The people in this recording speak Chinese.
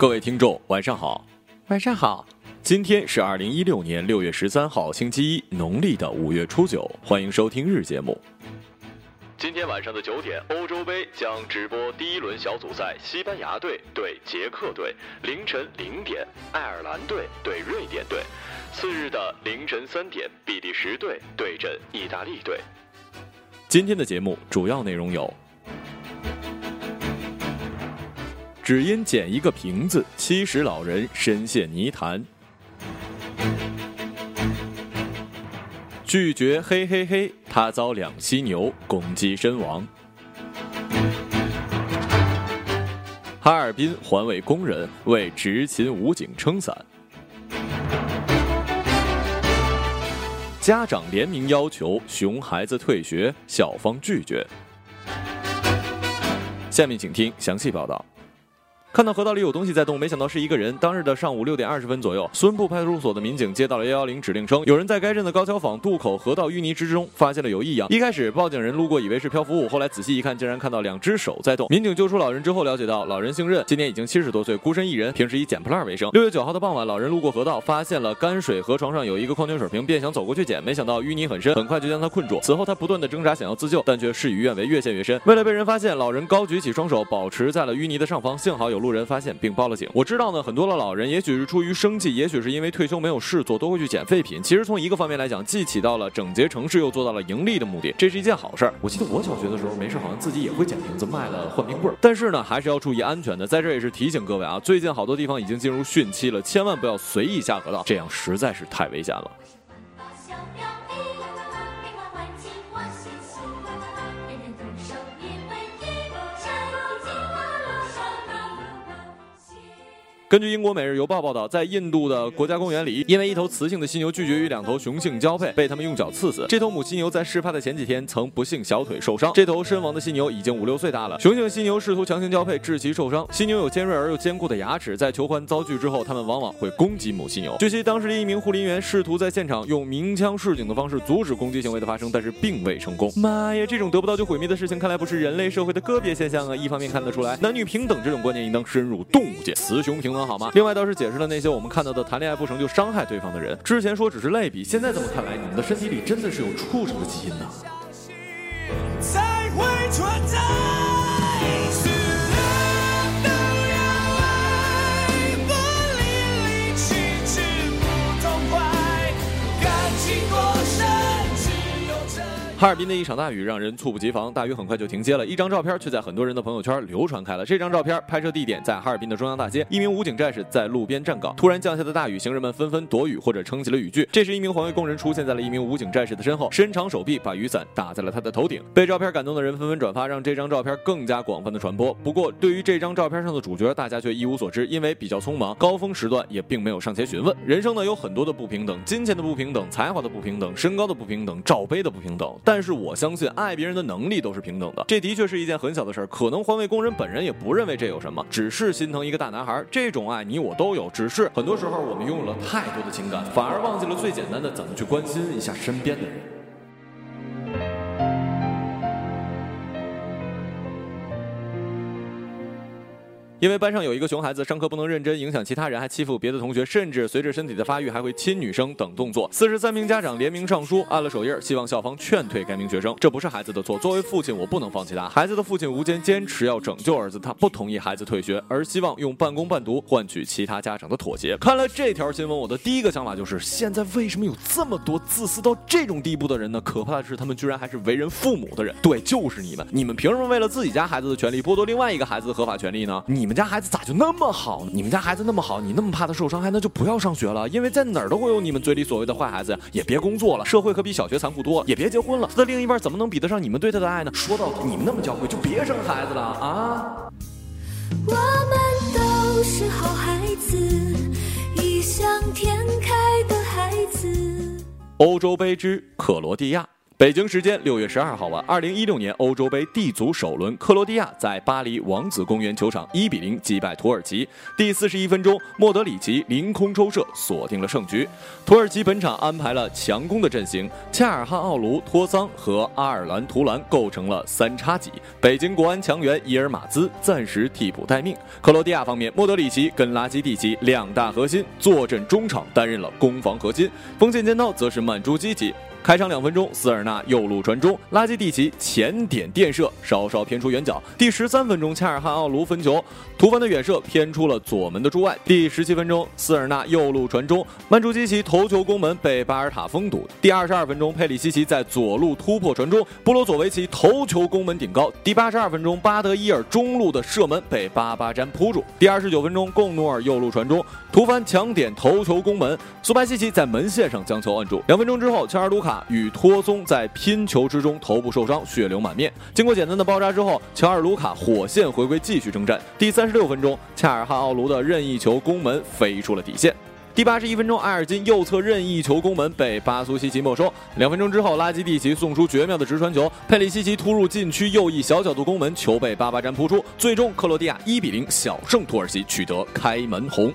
各位听众，晚上好。晚上好，今天是二零一六年六月十三号，星期一，农历的五月初九。欢迎收听日节目。今天晚上的九点，欧洲杯将直播第一轮小组赛，西班牙队对捷克队；凌晨零点，爱尔兰队对瑞典队；次日的凌晨三点，比利时队对阵意大利队。今天的节目主要内容有：只因捡一个瓶子，七十老人深陷泥潭。拒绝嘿嘿嘿，他遭两犀牛攻击身亡。哈尔滨环卫工人为执勤武警撑伞。家长联名要求熊孩子退学，校方拒绝。下面请听详细报道。看到河道里有东西在动，没想到是一个人。当日的上午六点二十分左右，孙埠派出所的民警接到了幺幺零指令称，有人在该镇的高桥坊渡口河道淤泥之中发现了有异样。一开始，报警人路过以为是漂浮物，后来仔细一看，竟然看到两只手在动。民警救出老人之后，了解到老人姓任，今年已经七十多岁，孤身一人，平时以捡破烂为生。六月九号的傍晚，老人路过河道，发现了泔水河床上有一个矿泉水瓶，便想走过去捡，没想到淤泥很深，很快就将他困住。此后，他不断的挣扎，想要自救，但却事与愿违，越陷越深。为了被人发现，老人高举起双手，保持在了淤泥的上方。幸好有路人发现并报了警。我知道呢，很多的老人也许是出于生气，也许是因为退休没有事做，都会去捡废品。其实从一个方面来讲，既起到了整洁城市，又做到了盈利的目的，这是一件好事儿。我记得我小学的时候没事，好像自己也会捡瓶子卖了换冰棍儿。但是呢，还是要注意安全的。在这也是提醒各位啊，最近好多地方已经进入汛期了，千万不要随意下河道，这样实在是太危险了。根据英国《每日邮报》报道，在印度的国家公园里，因为一头雌性的犀牛拒绝与两头雄性交配，被他们用脚刺死。这头母犀牛在事发的前几天曾不幸小腿受伤。这头身亡的犀牛已经五六岁大了。雄性犀牛试图强行交配，致其受伤。犀牛有尖锐而又坚固的牙齿，在求欢遭拒之后，它们往往会攻击母犀牛。据悉，当时的一名护林员试图在现场用鸣枪示警的方式阻止攻击行为的发生，但是并未成功。妈呀，这种得不到就毁灭的事情，看来不是人类社会的个别现象啊！一方面看得出来，男女平等这种观念应当深入动物界，雌雄平等好吗？另外倒是解释了那些我们看到的谈恋爱不成就伤害对方的人。之前说只是类比，现在这么看来，你们的身体里真的是有畜生的基因呢。哈尔滨的一场大雨让人猝不及防，大雨很快就停歇了，一张照片却在很多人的朋友圈流传开了。这张照片拍摄地点在哈尔滨的中央大街，一名武警战士在路边站岗，突然降下的大雨，行人们纷纷躲雨或者撑起了雨具。这时，一名环卫工人出现在了一名武警战士的身后，伸长手臂把雨伞打在了他的头顶。被照片感动的人纷纷转发，让这张照片更加广泛的传播。不过，对于这张照片上的主角，大家却一无所知，因为比较匆忙，高峰时段也并没有上前询问。人生呢有很多的不平等，金钱的不平等，才华的不平等，身高的不平等，罩杯的不平等。但是我相信，爱别人的能力都是平等的。这的确是一件很小的事儿，可能环卫工人本人也不认为这有什么，只是心疼一个大男孩。这种爱你我都有，只是很多时候我们拥有了太多的情感，反而忘记了最简单的怎么去关心一下身边的人。因为班上有一个熊孩子，上课不能认真，影响其他人，还欺负别的同学，甚至随着身体的发育还会亲女生等动作。四十三名家长联名上书，按了手印，希望校方劝退该名学生。这不是孩子的错，作为父亲，我不能放弃他。孩子的父亲吴坚坚持要拯救儿子，他不同意孩子退学，而希望用半工半读换取其他家长的妥协。看了这条新闻，我的第一个想法就是：现在为什么有这么多自私到这种地步的人呢？可怕的是，他们居然还是为人父母的人。对，就是你们，你们凭什么为了自己家孩子的权利剥夺另外一个孩子的合法权利呢？你们。们家孩子咋就那么好呢？你们家孩子那么好，你那么怕他受伤害，那就不要上学了，因为在哪儿都会有你们嘴里所谓的坏孩子。也别工作了，社会可比小学残酷多，也别结婚了，他的另一半怎么能比得上你们对他的爱呢？说到底，你们那么娇贵，就别生孩子了啊！我们都是好孩子，异想天开的孩子。欧洲杯之克罗地亚。北京时间六月十二号晚，二零一六年欧洲杯 D 组首轮，克罗地亚在巴黎王子公园球场一比零击败土耳其。第四十一分钟，莫德里奇凌空抽射锁定了胜局。土耳其本场安排了强攻的阵型，恰尔汗奥卢、托桑和阿尔兰图兰构成了三叉戟。北京国安强援伊尔马兹暂时替补待命。克罗地亚方面，莫德里奇跟拉基蒂奇两大核心坐镇中场，担任了攻防核心。锋线尖刀则是曼朱基奇。开场两分钟，斯尔纳右路传中，拉基蒂奇前点垫射，稍稍偏出远角。第十三分钟，恰尔汗奥卢分球，图凡的远射偏出了左门的柱外。第十七分钟，斯尔纳右路传中，曼朱基奇头球攻门被巴尔塔封堵。第二十二分钟，佩里西奇在左路突破传中，布罗佐维奇头球攻门顶高。第八十二分钟，巴德伊尔中路的射门被巴巴詹扑住。第二十九分钟，贡努尔右路传中，图凡强点头球攻门，苏巴西奇在门线上将球摁住。两分钟之后，切尔卢卡。与托松在拼球之中头部受伤，血流满面。经过简单的包扎之后，乔尔卢卡火线回归，继续征战。第三十六分钟，恰尔汗奥卢的任意球攻门飞出了底线。第八十一分钟，埃尔金右侧任意球攻门被巴苏西奇没收。两分钟之后，拉基蒂奇送出绝妙的直传球，佩里西奇突入禁区右翼小角度攻门，球被巴巴詹扑出。最终，克罗地亚一比零小胜土耳其，取得开门红。